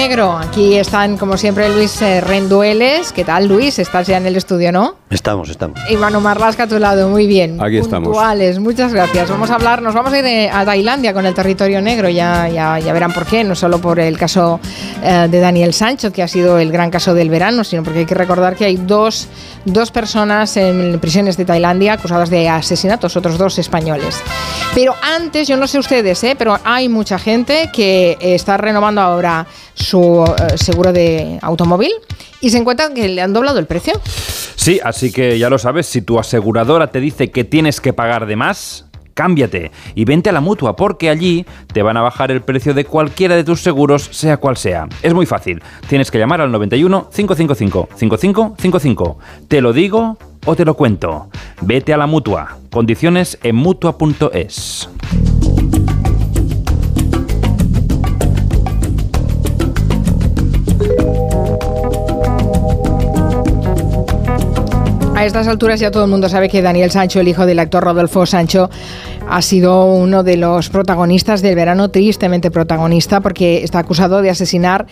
Aquí están, como siempre, Luis eh, Rendueles. ¿Qué tal, Luis? Estás ya en el estudio, ¿no? Estamos, estamos. Y Manu Marlasca a tu lado, muy bien. Aquí estamos. Puntuales, muchas gracias. Vamos a hablar, nos vamos a ir a Tailandia con el territorio negro, ya, ya, ya verán por qué, no solo por el caso eh, de Daniel Sancho, que ha sido el gran caso del verano, sino porque hay que recordar que hay dos, dos personas en prisiones de Tailandia acusadas de asesinatos, otros dos españoles. Pero antes, yo no sé ustedes, ¿eh? pero hay mucha gente que está renovando ahora su eh, seguro de automóvil y se encuentra que le han doblado el precio. Sí, así que ya lo sabes, si tu aseguradora te dice que tienes que pagar de más, cámbiate y vente a la mutua porque allí te van a bajar el precio de cualquiera de tus seguros, sea cual sea. Es muy fácil. Tienes que llamar al 91 555 5555. Te lo digo o te lo cuento. Vete a la mutua. Condiciones en mutua.es. A estas alturas ya todo el mundo sabe que Daniel Sancho, el hijo del actor Rodolfo Sancho, ha sido uno de los protagonistas del verano, tristemente protagonista, porque está acusado de asesinar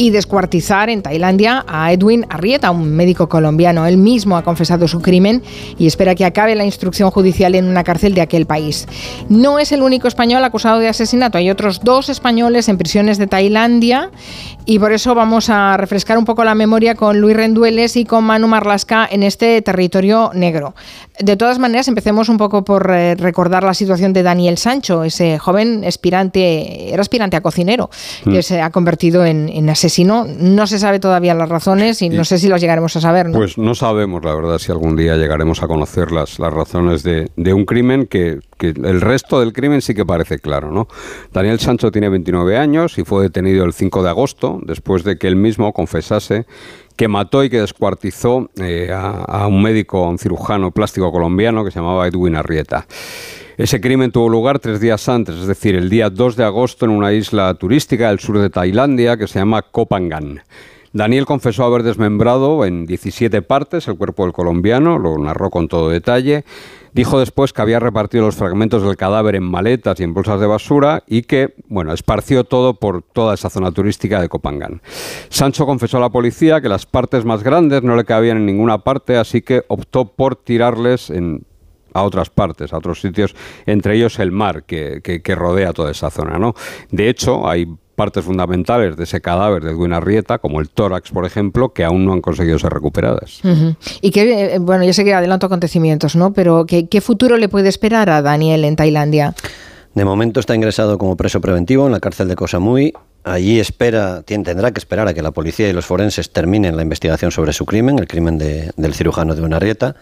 y descuartizar en Tailandia a Edwin Arrieta, un médico colombiano. Él mismo ha confesado su crimen y espera que acabe la instrucción judicial en una cárcel de aquel país. No es el único español acusado de asesinato, hay otros dos españoles en prisiones de Tailandia y por eso vamos a refrescar un poco la memoria con Luis Rendueles y con Manu Marlasca en este territorio negro. De todas maneras, empecemos un poco por eh, recordar la situación de Daniel Sancho, ese joven aspirante, era aspirante a cocinero, que Mm. se ha convertido en, en asesino. No se sabe todavía las razones y, no sé si las llegaremos a saber. ¿no? Pues no sabemos, la verdad, si algún día llegaremos a conocer las, las razones de, de un crimen que, que el resto del crimen sí que parece claro, ¿no? Daniel Sancho tiene 29 años y fue detenido el 5 de agosto después de que él mismo confesase que mató y que descuartizó eh, a, a un médico, a un cirujano plástico colombiano que se llamaba Edwin Arrieta. Ese crimen tuvo lugar tres días antes, es decir, el día 2 de agosto en una isla turística del sur de Tailandia que se llama Kopangan. Daniel confesó haber desmembrado en 17 partes el cuerpo del colombiano, lo narró con todo detalle. Dijo después que había repartido los fragmentos del cadáver en maletas y en bolsas de basura y que, bueno, esparció todo por toda esa zona turística de Kopangan. Sancho confesó a la policía que las partes más grandes no le cabían en ninguna parte, así que optó por tirarles en a otras partes, a otros sitios, entre ellos el mar que, que- que rodea toda esa zona. ¿no? De hecho, hay partes fundamentales de ese cadáver de Edwin Arrieta, como el tórax, por ejemplo, que aún no han conseguido ser recuperadas. Ujú. Y que, eh, bueno, yo sé que adelanto acontecimientos, ¿no? Pero ¿qué, qué futuro le puede esperar a Daniel en Tailandia? De momento está ingresado como preso preventivo en la cárcel de Koh Samui. Allí espera, tendrá que esperar a que la policía y los forenses terminen la investigación sobre su crimen, el crimen de- del cirujano de Unarrieta.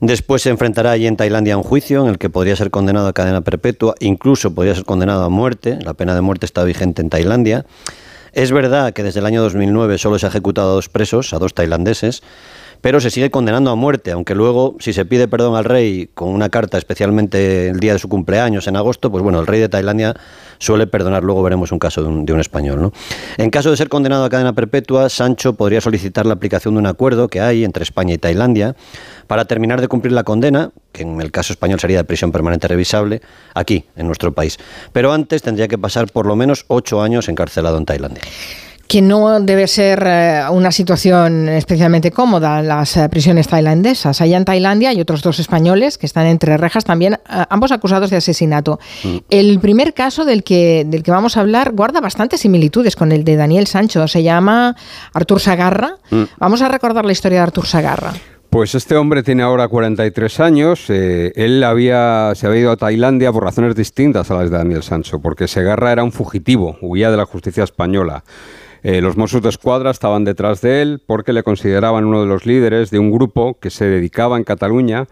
Después se enfrentará allí en Tailandia a un juicio en el que podría ser condenado a cadena perpetua, incluso podría ser condenado a muerte. La pena de muerte está vigente en Tailandia. Es verdad que desde el año 2009 solo se ha ejecutado a dos presos, a dos tailandeses, pero se sigue condenando a muerte, aunque luego, si se pide perdón al rey con una carta, especialmente el día de su cumpleaños en agosto, pues bueno, el rey de Tailandia suele perdonar. Luego veremos un caso de un, de un español. ¿no? En caso de ser condenado a cadena perpetua, Sancho podría solicitar la aplicación de un acuerdo que hay entre España y Tailandia para terminar de cumplir la condena, que en el caso español sería de prisión permanente revisable, aquí, en nuestro país. Pero antes tendría que pasar por lo menos ocho años encarcelado en Tailandia. Que no debe ser eh, una situación especialmente cómoda las eh, prisiones tailandesas. Allá en Tailandia hay otros dos españoles que están entre rejas también, eh, ambos acusados de asesinato. El primer caso del que, del que vamos a hablar guarda bastantes similitudes con el de Daniel Sancho. Se llama Artur Sagarra. Mm. Vamos a recordar la historia de Artur Sagarra. Pues este hombre tiene ahora 43 años. eh, él había, se había ido a Tailandia por razones distintas a las de Daniel Sancho, porque Segarra era un fugitivo, huía de la justicia española. Eh, los Mossos de Escuadra estaban detrás de él porque le consideraban uno de los líderes de un grupo que se dedicaba en Cataluña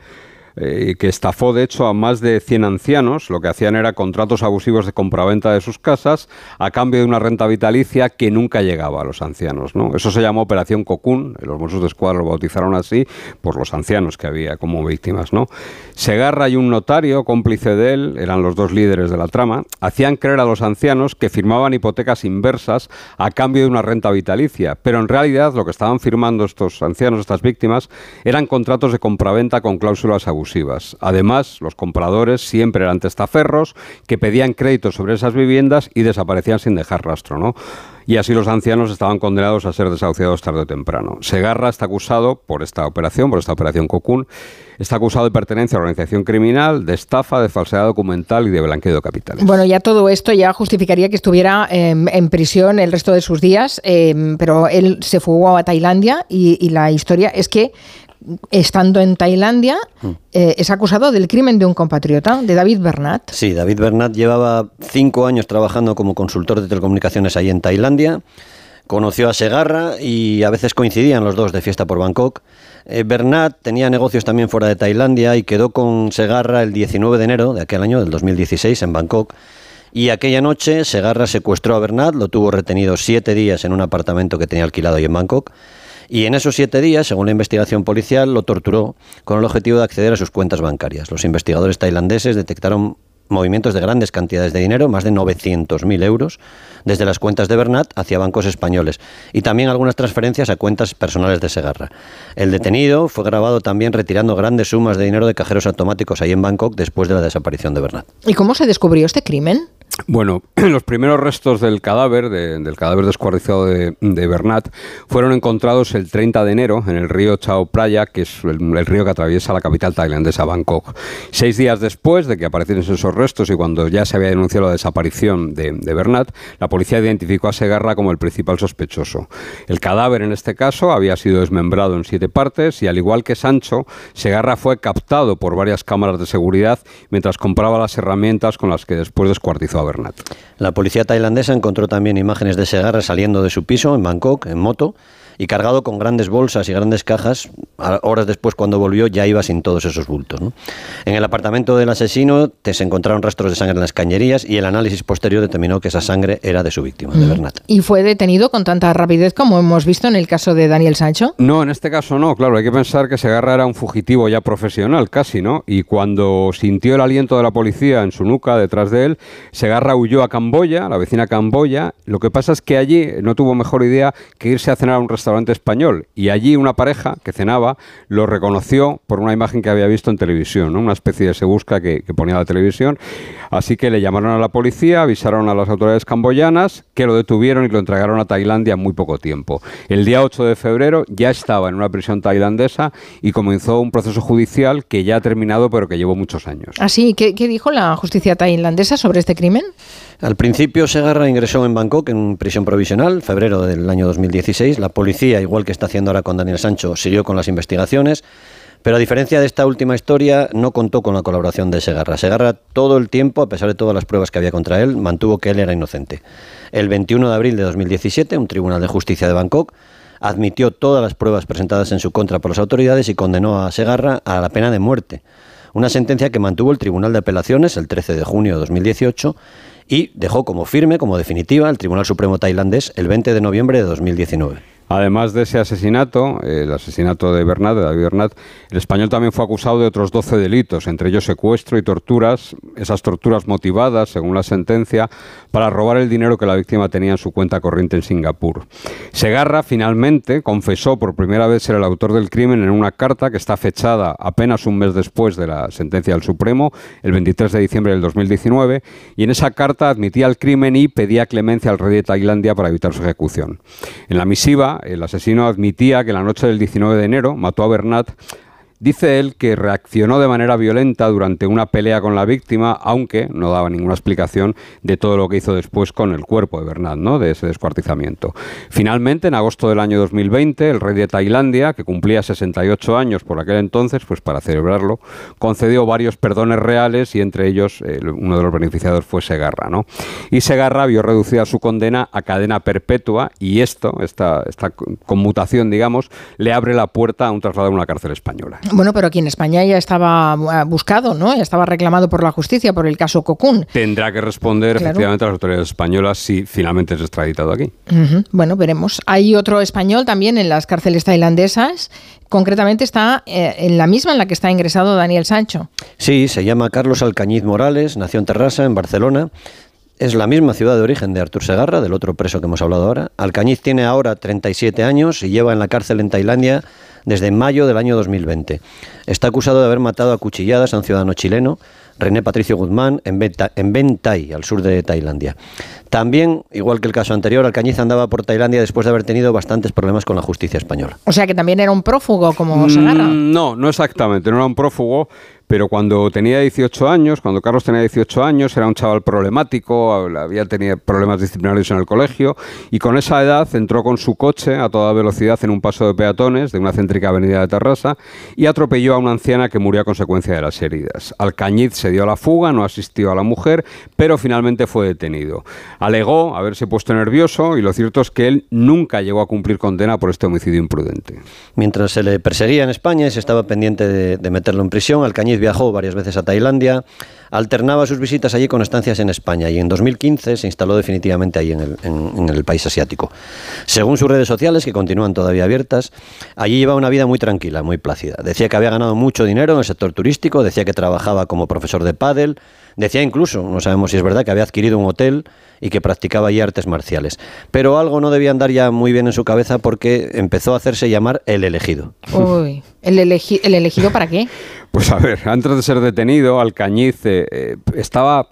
eh, que estafó de hecho a más de 100 ancianos. Lo que hacían era contratos abusivos de compraventa de sus casas a cambio de una renta vitalicia que nunca llegaba a los ancianos. ¿no? Eso se llamó Operación Cocún, los Mossos de Escuadra lo bautizaron así por los ancianos que había como víctimas. ¿no? Segarra y un notario cómplice de él, eran los dos líderes de la trama, hacían creer a los ancianos que firmaban hipotecas inversas a cambio de una renta vitalicia, pero en realidad lo que estaban firmando estos ancianos, estas víctimas, eran contratos de compraventa con cláusulas abusivas. Además, los compradores siempre eran testaferros que pedían crédito sobre esas viviendas y desaparecían sin dejar rastro, ¿no? y así los ancianos estaban condenados a ser desahuciados tarde o temprano. Segarra está acusado por esta operación, por esta operación Cocoon, está acusado de pertenencia a organización criminal, de estafa, de falsedad documental y de blanqueo de capitales. Bueno, ya todo esto ya justificaría que estuviera em, en prisión el resto de sus días, em, pero él se fugó a Tailandia y la historia es que estando en Tailandia, mm. eh, es acusado del crimen de un compatriota, de David Bernat. Sí, David Bernat llevaba cinco años trabajando como consultor de telecomunicaciones ahí en Tailandia. Conoció a Segarra y a veces coincidían los dos de fiesta por Bangkok. Eh, Bernat tenía negocios también fuera de Tailandia y quedó con Segarra el 19 de enero de aquel año, del 2016, en Bangkok. Y aquella noche Segarra secuestró a Bernat, lo tuvo retenido siete días en un apartamento que tenía alquilado ahí en Bangkok. Y en esos siete días, según la investigación policial, lo torturó con el objetivo de acceder a sus cuentas bancarias. Los investigadores tailandeses detectaron movimientos de grandes cantidades de dinero, más de 900.000 euros, desde las cuentas de Bernat hacia bancos españoles y también algunas transferencias a cuentas personales de Segarra. El detenido fue grabado también retirando grandes sumas de dinero de cajeros automáticos ahí en Bangkok después de la desaparición de Bernat. ¿Y cómo se descubrió este crimen? Bueno, los primeros restos del cadáver, del cadáver descuartizado de, Bernat, fueron encontrados el 30 de enero en el río Chao Phraya, que es el, río que atraviesa la capital tailandesa, Bangkok. Seis días después de que aparecieran esos restos y cuando ya se había denunciado la desaparición de, Bernat, la policía identificó a Segarra como el principal sospechoso. El cadáver, en este caso, había sido desmembrado en siete partes y, al igual que Sancho, Segarra fue captado por varias cámaras de seguridad mientras compraba las herramientas con las que después descuartizó La policía tailandesa encontró también imágenes de Segarra saliendo de su piso en Bangkok en moto y cargado con grandes bolsas y grandes cajas. Horas después, cuando volvió, ya iba sin todos esos bultos. En el apartamento del asesino se encontraron rastros de sangre en las cañerías y el análisis posterior determinó que esa sangre era de su víctima, de Bernat. ¿Y fue detenido con tanta rapidez como hemos visto en el caso de Daniel Sancho? No, en este caso no, claro. Hay que pensar que Segarra era un fugitivo ya profesional, casi, ¿no? Y cuando sintió el aliento de la policía en su nuca detrás de él, Segarra huyó a Camboya, la vecina Camboya. Lo que pasa es que allí no tuvo mejor idea que irse a cenar a un restaurante español y allí una pareja que cenaba lo reconoció por una imagen que había visto en televisión, una especie de se busca que, ponía la televisión. Así que le llamaron a la policía, avisaron a las autoridades camboyanas que lo detuvieron y lo entregaron a Tailandia en muy poco tiempo. El día 8 de febrero ya estaba en una prisión tailandesa y comenzó un proceso judicial que ya ha terminado pero que llevó muchos años. ¿Así? ¿Qué, qué dijo la justicia tailandesa sobre este crimen? Al principio Segarra ingresó en Bangkok en prisión provisional, febrero del año 2016. La policía, igual que está haciendo ahora con Daniel Sancho, siguió con las investigaciones. Pero a diferencia de esta última historia, no contó con la colaboración de Segarra. Segarra todo el tiempo, a pesar de todas las pruebas que había contra él, mantuvo que él era inocente. El 21 de abril de 2017, un tribunal de justicia de Bangkok admitió todas las pruebas presentadas en su contra por las autoridades y condenó a Segarra a la pena de muerte. Una sentencia que mantuvo el Tribunal de Apelaciones el 13 de junio de 2018 y dejó como firme, como definitiva, el Tribunal Supremo tailandés el 20 de noviembre de 2019. Además de ese asesinato, el asesinato de Bernat, de David Bernat, el español también fue acusado de otros 12 delitos, entre ellos secuestro y torturas, esas torturas motivadas, según la sentencia, para robar el dinero que la víctima tenía en su cuenta corriente en Singapur. Segarra finalmente confesó por primera vez ser el autor del crimen en una carta que está fechada apenas un mes después de la sentencia del Supremo, el 23 de diciembre del 2019, y en esa carta admitía el crimen y pedía clemencia al rey de Tailandia para evitar su ejecución. En la misiva, el asesino admitía que la noche del 19 de enero mató a Bernat Dice él que reaccionó de manera violenta durante una pelea con la víctima, aunque no daba ninguna explicación de todo lo que hizo después con el cuerpo de Bernat, ¿no? de ese descuartizamiento. Finalmente, en agosto del año 2020, el rey de Tailandia, que cumplía 68 años por aquel entonces, pues para celebrarlo, concedió varios perdones reales y entre ellos uno de los beneficiados fue Segarra. ¿no? Y Segarra vio reducida su condena a cadena perpetua y esto, esta, esta conmutación, digamos, le abre la puerta a un traslado a una cárcel española. Bueno, pero aquí en España ya estaba eh, buscado, ¿no? Ya estaba reclamado por la justicia por el caso Cocún. Tendrá que responder efectivamente a las autoridades españolas si finalmente es extraditado aquí. Bueno, veremos. Hay otro español también en las cárceles tailandesas. Concretamente está eh, en la misma en la que está ingresado Daniel Sancho. Sí, se llama Carlos Alcañiz Morales, nació en Terrassa, en Barcelona es la misma ciudad de origen de Artur Segarra, del otro preso que hemos hablado ahora. Alcañiz tiene ahora 37 años y lleva en la cárcel en Tailandia desde mayo del año 2020. Está acusado de haber matado a cuchilladas a un ciudadano chileno, René Patricio Guzmán, en, Benta, en Bentai, al sur de Tailandia. También, igual que el caso anterior, Alcañiz andaba por Tailandia después de haber tenido bastantes problemas con la justicia española. O sea que también era un prófugo como Segarra. Mm, no, no exactamente, no era un prófugo, pero cuando tenía 18 años, cuando Carlos tenía 18 años, era un chaval problemático, había tenido problemas disciplinarios en el colegio y con esa edad entró con su coche a toda velocidad en un paso de peatones de una céntrica avenida de Terrassa y atropelló a una anciana que murió a consecuencia de las heridas. Alcañiz se dio a la fuga, no asistió a la mujer, pero finalmente fue detenido. Alegó haberse puesto nervioso y lo cierto es que él nunca llegó a cumplir condena por este homicidio imprudente. Mientras se le perseguía en España y se estaba pendiente de, de meterlo en prisión, Alcañiz viajó varias veces a Tailandia, alternaba sus visitas allí con estancias en España y en 2015 se instaló definitivamente ahí en el, en, en el, país asiático. Según sus redes sociales, que continúan todavía abiertas, allí llevaba una vida muy tranquila, muy plácida. Decía que había ganado mucho dinero en el sector turístico, decía que trabajaba como profesor de pádel, decía incluso, no sabemos si es verdad, que había adquirido un hotel y que practicaba allí artes marciales. Pero algo no debía andar ya muy bien en su cabeza porque empezó a hacerse llamar el elegido. Uy, ¿el, elegi ¿el elegido para qué? Pues a ver, antes de ser detenido, Alcañiz eh, estaba...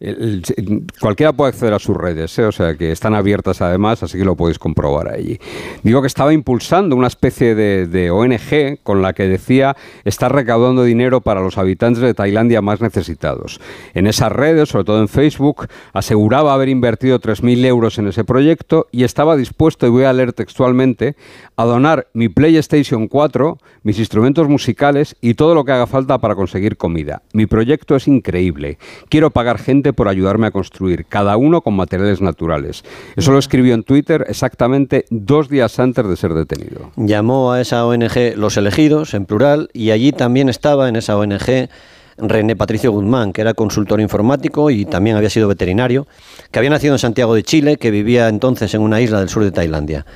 El, el, cualquiera puede acceder a sus redes, ¿eh? o sea que están abiertas además, así que lo podéis comprobar allí. Digo que estaba impulsando una especie de, de, ONG con la que decía estar recaudando dinero para los habitantes de Tailandia más necesitados. En esas redes, sobre todo en Facebook, aseguraba haber invertido 3.000 euros en ese proyecto y estaba dispuesto, y voy a leer textualmente, a donar mi PlayStation 4, mis instrumentos musicales y todo lo que haga falta para conseguir comida. Mi proyecto es increíble. Quiero pagar gente por ayudarme a construir, cada uno con materiales naturales. Eso lo escribió en Twitter exactamente dos días antes de ser detenido. Llamó a esa ONG Los Elegidos, en plural, y allí también estaba en esa ONG René Patricio Guzmán, que era consultor informático y también había sido veterinario, que había nacido en Santiago de Chile, que vivía entonces en una isla del sur de Tailandia.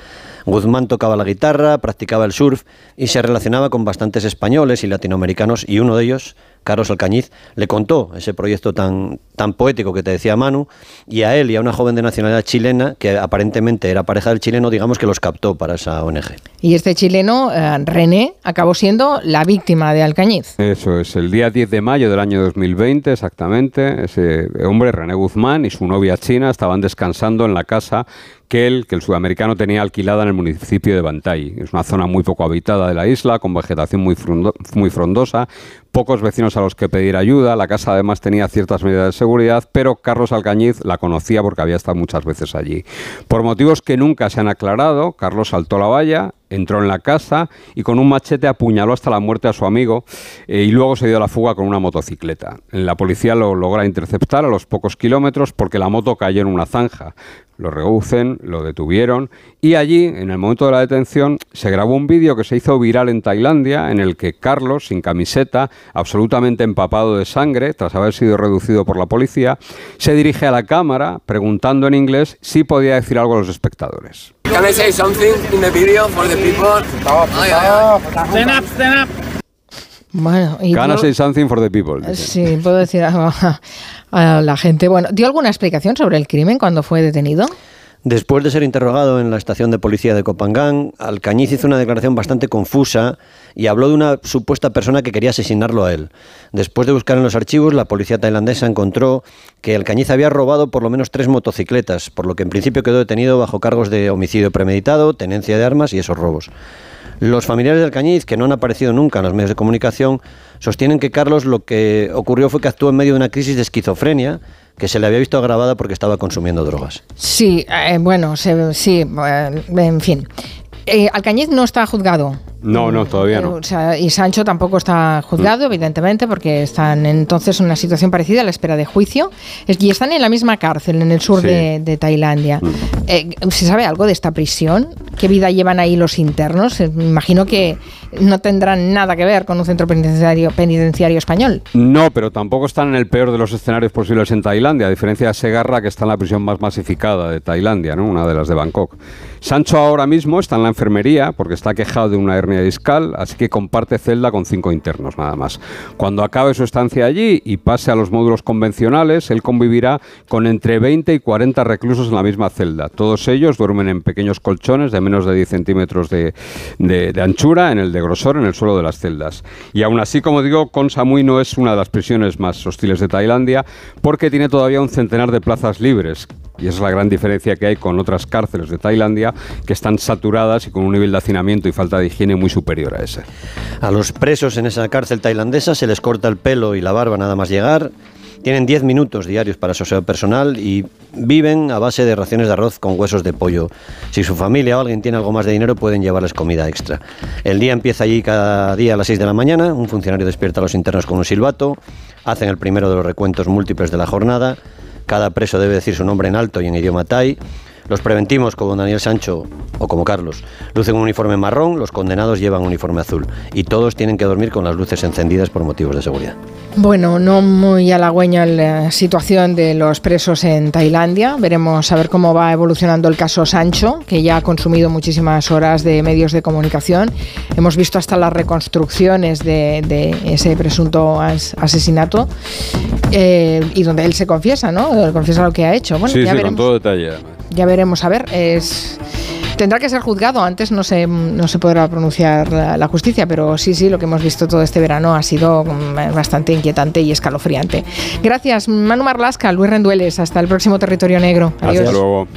Guzmán tocaba la guitarra, practicaba el surf y se relacionaba con bastantes españoles y latinoamericanos y uno de ellos, Carlos Alcañiz, le contó ese proyecto tan, tan poético que te decía Manu y a él y a una joven de nacionalidad chilena que aparentemente era pareja del chileno, digamos que los captó para esa ONG. Y este chileno, eh, René, acabó siendo la víctima de Alcañiz. Eso es, el día 10 de mayo del año 2020 exactamente, ese hombre, René Guzmán, y su novia china estaban descansando en la casa que el sudamericano tenía alquilada en el municipio de Bantay. Es una zona muy poco habitada de la isla, con vegetación muy frondosa, pocos vecinos a los que pedir ayuda. La casa además tenía ciertas medidas de seguridad, pero Carlos Alcañiz la conocía porque había estado muchas veces allí. Por motivos que nunca se han aclarado, Carlos saltó la valla, entró en la casa y con un machete apuñaló hasta la muerte a su amigo eh, y luego se dio a la fuga con una motocicleta. La policía lo logra interceptar a los pocos kilómetros porque la moto cayó en una zanja. Lo reducen, lo detuvieron y allí, en el momento de la detención, se grabó un vídeo que se hizo viral en Tailandia en el que Carlos, sin camiseta, absolutamente empapado de sangre, tras haber sido reducido por la policía, se dirige a la cámara preguntando en inglés si podía decir algo a los espectadores. Can I say something in the video for the people? Stand up, stand up. Bueno, y dio- say something for the people? dicen. Sí, puedo decir a la gente. Bueno, ¿dio alguna explicación sobre el crimen cuando fue detenido? Después de ser interrogado en la estación de policía de Copangán, Alcañiz hizo una declaración bastante confusa y habló de una supuesta persona que quería asesinarlo a él. Después de buscar en los archivos, la policía tailandesa encontró que Alcañiz había robado por lo menos tres motocicletas, por lo que en principio quedó detenido bajo cargos de homicidio premeditado, tenencia de armas y esos robos. Los familiares de Alcañiz, que no han aparecido nunca en los medios de comunicación, sostienen que Carlos lo que ocurrió fue que actuó en medio de una crisis de esquizofrenia que se le había visto agravada porque estaba consumiendo drogas. Sí, eh, bueno, se- sí, eh, en fin. Eh, Alcañiz no está juzgado. No, no, todavía Eh, no. o sea, y Sancho tampoco está juzgado, evidentemente, porque están entonces en una situación parecida a la espera de juicio. Es- y están en la misma cárcel, en el sur Sí. de, de Tailandia. Mm. Eh, ¿Se sabe algo de esta prisión? Qué vida llevan ahí los internos. Eh, Me imagino que no tendrán nada que ver con un centro penitenciario, español. No, pero tampoco están en el peor de los escenarios posibles en Tailandia, a diferencia de Segarra, que está en la prisión más masificada de Tailandia, ¿no? una de las de Bangkok. Sancho ahora mismo está en la enfermería porque está quejado de una hernia discal, así que comparte celda con cinco internos nada más. Cuando acabe su estancia allí y pase a los módulos convencionales, él convivirá con entre 20 y 40 reclusos en la misma celda. Todos ellos duermen en pequeños colchones de menos de 10 centímetros de, de- anchura, en el de grosor, en el suelo de las celdas. Y aún así, como digo, Koh Samui no es una de las prisiones más hostiles de Tailandia porque tiene todavía un centenar de plazas libres. Y esa es la gran diferencia que hay con otras cárceles de Tailandia que están saturadas y con un nivel de hacinamiento y falta de higiene muy superior a ese. A los presos en esa cárcel tailandesa se les corta el pelo y la barba nada más llegar. Tienen 10 minutos diarios para su aseo personal y viven a base de raciones de arroz con huesos de pollo. Si su familia o alguien tiene algo más de dinero, pueden llevarles comida extra. El día empieza allí cada día a las 6 de la mañana. Un funcionario despierta a los internos con un silbato. Hacen el primero de los recuentos múltiples de la jornada. Cada preso debe decir su nombre en alto y en idioma thai. Los preventivos, como Daniel Sancho o como Carlos, lucen un uniforme marrón, los condenados llevan un uniforme azul. Y todos tienen que dormir con las luces encendidas por motivos de seguridad. Bueno, no muy halagüeña la situación de los presos en Tailandia. Veremos a ver cómo va evolucionando el caso Sancho, que ya ha consumido muchísimas horas de medios de comunicación. Hemos visto hasta las reconstrucciones de, de ese presunto as- asesinato eh, y donde él se confiesa, ¿no? Confiesa lo que ha hecho. Bueno, sí, ya sí, veremos. con todo detalle. Ya veremos, a ver, es... Tendrá que ser juzgado, antes no se, no se podrá pronunciar la, la justicia, pero sí, sí, lo que hemos visto todo este verano ha sido mm, bastante inquietante y escalofriante. Gracias, Manu Marlasca, Luis Rendueles, hasta el próximo Territorio Negro. Hasta luego.